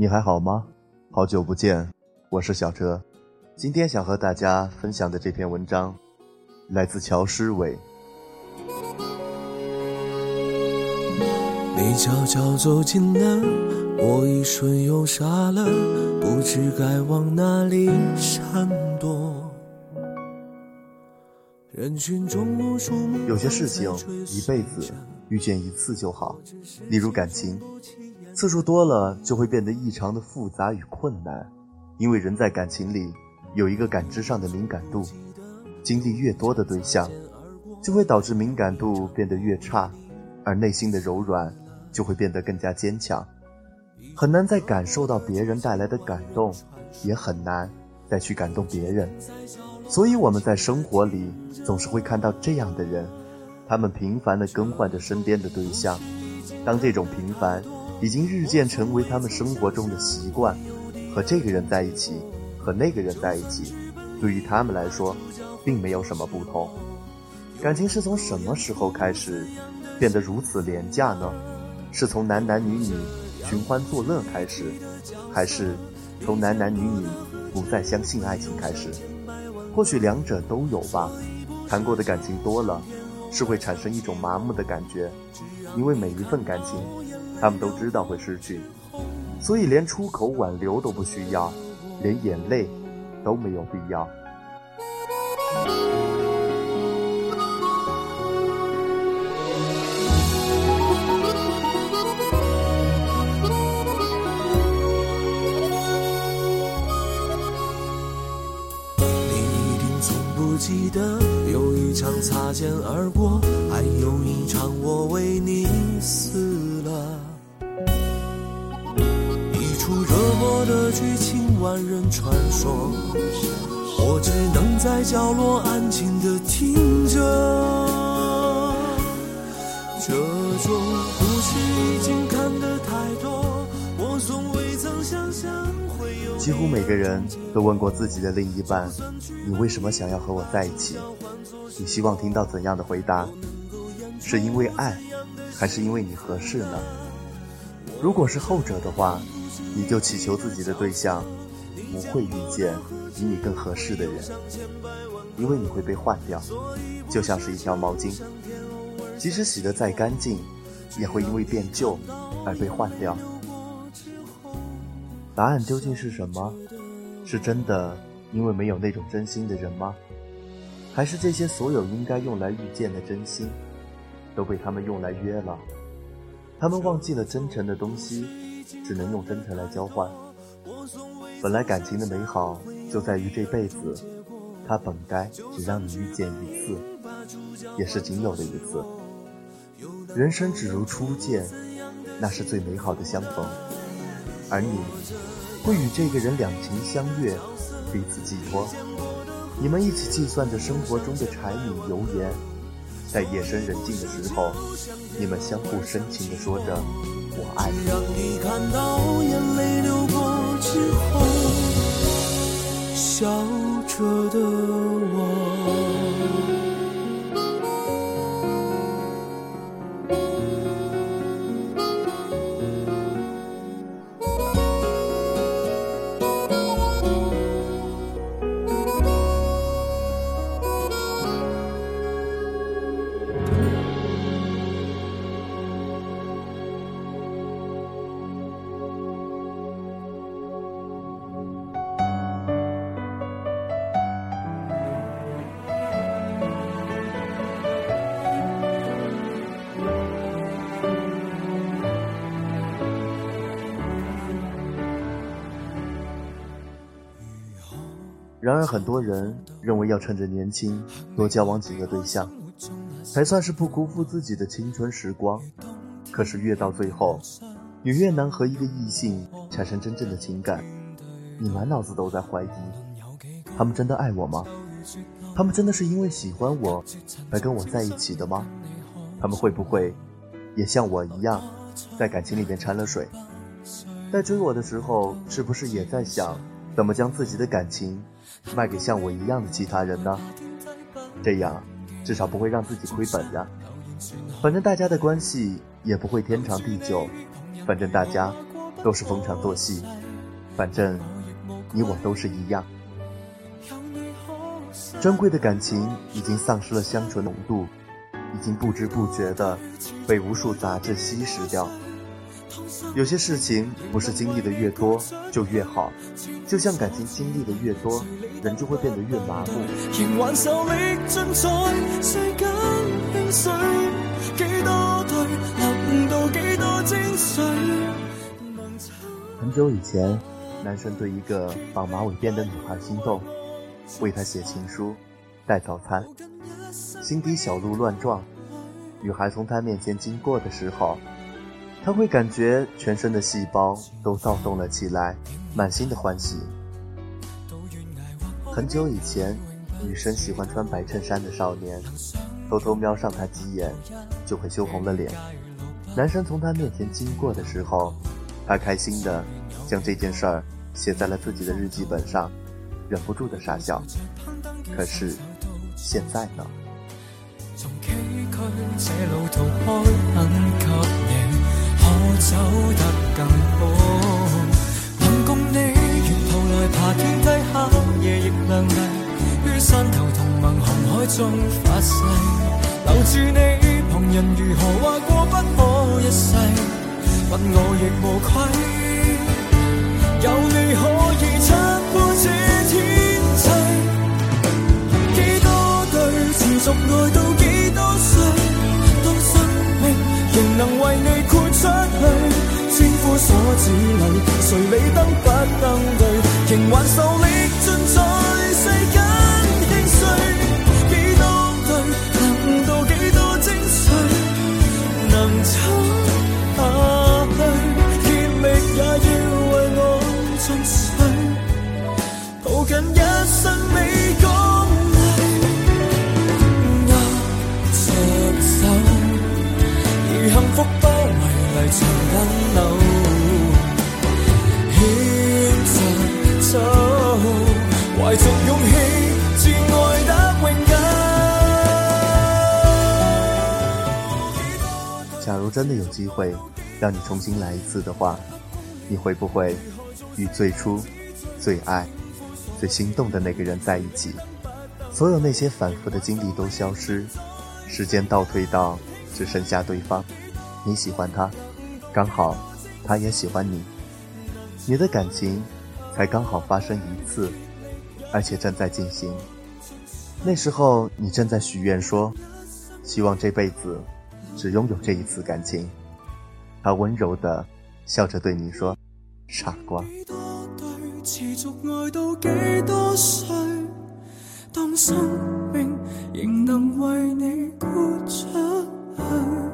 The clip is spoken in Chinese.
你还好吗？好久不见，我是小哲。今天想和大家分享的这篇文章，来自乔诗伟。你悄悄走近了，我一瞬又傻了，不知该往哪里闪躲。人群中无数有些事情一辈子遇见一次就好，例如感情，次数多了就会变得异常的复杂与困难，因为人在感情里有一个感知上的敏感度，经历越多的对象，就会导致敏感度变得越差，而内心的柔软。就会变得更加坚强，很难再感受到别人带来的感动，也很难再去感动别人。所以我们在生活里总是会看到这样的人，他们频繁地更换着身边的对象。当这种频繁已经日渐成为他们生活中的习惯，和这个人在一起，和那个人在一起，对于他们来说，并没有什么不同。感情是从什么时候开始变得如此廉价呢？是从男男女女寻欢作乐开始，还是从男男女女不再相信爱情开始？或许两者都有吧。谈过的感情多了，是会产生一种麻木的感觉，因为每一份感情，他们都知道会失去，所以连出口挽留都不需要，连眼泪都没有必要。擦肩而过，还有一场我为你死了。一出热播的剧情，万人传说，我只能在角落安静的听着。这种故事已经几乎每个人都问过自己的另一半：“你为什么想要和我在一起？”你希望听到怎样的回答？是因为爱，还是因为你合适呢？如果是后者的话，你就祈求自己的对象不会遇见比你更合适的人，因为你会被换掉，就像是一条毛巾，即使洗得再干净，也会因为变旧而被换掉。答案究竟是什么？是真的因为没有那种真心的人吗？还是这些所有应该用来遇见的真心，都被他们用来约了？他们忘记了真诚的东西，只能用真诚来交换。本来感情的美好就在于这辈子，它本该只让你遇见一次，也是仅有的一次。人生只如初见，那是最美好的相逢。而你，会与这个人两情相悦，彼此寄托。你们一起计算着生活中的柴米油盐，在夜深人静的时候，你们相互深情地说着“我爱你”。让你看到眼泪流过之后，笑着的我。然而，很多人认为要趁着年轻多交往几个对象，才算是不辜负自己的青春时光。可是越到最后，你越难和一个异性产生真正的情感，你满脑子都在怀疑：他们真的爱我吗？他们真的是因为喜欢我才跟我在一起的吗？他们会不会也像我一样，在感情里面掺了水？在追我的时候，是不是也在想怎么将自己的感情？卖给像我一样的其他人呢？这样至少不会让自己亏本呀。反正大家的关系也不会天长地久，反正大家都是逢场作戏，反正你我都是一样。珍贵的感情已经丧失了香醇浓度，已经不知不觉的被无数杂质稀释掉。有些事情不是经历的越多就越好，就像感情经历的越多，人就会变得越麻木。很久以前，男生对一个绑马尾辫的女孩心动，为她写情书，带早餐，心底小鹿乱撞。女孩从他面前经过的时候。他会感觉全身的细胞都躁动了起来，满心的欢喜。很久以前，女生喜欢穿白衬衫的少年，偷偷瞄上他几眼，就会羞红了脸。男生从他面前经过的时候，他开心的将这件事儿写在了自己的日记本上，忍不住的傻笑。可是，现在呢？走得更好，能共你沿途来爬天梯，黑夜亦亮丽。于山头同盟红海中发誓，留住你，旁人如何话过不可一世，问我亦无愧。有你可以所指里，谁理登不登对？仍还受力假如真的有机会让你重新来一次的话，你会不会与最初、最爱、最心动的那个人在一起？所有那些反复的经历都消失，时间倒退到只剩下对方。你喜欢他，刚好他也喜欢你，你的感情才刚好发生一次。而且正在进行。那时候，你正在许愿说，希望这辈子只拥有这一次感情他温柔的笑着对你说傻瓜。当生命仍能为你豁出去。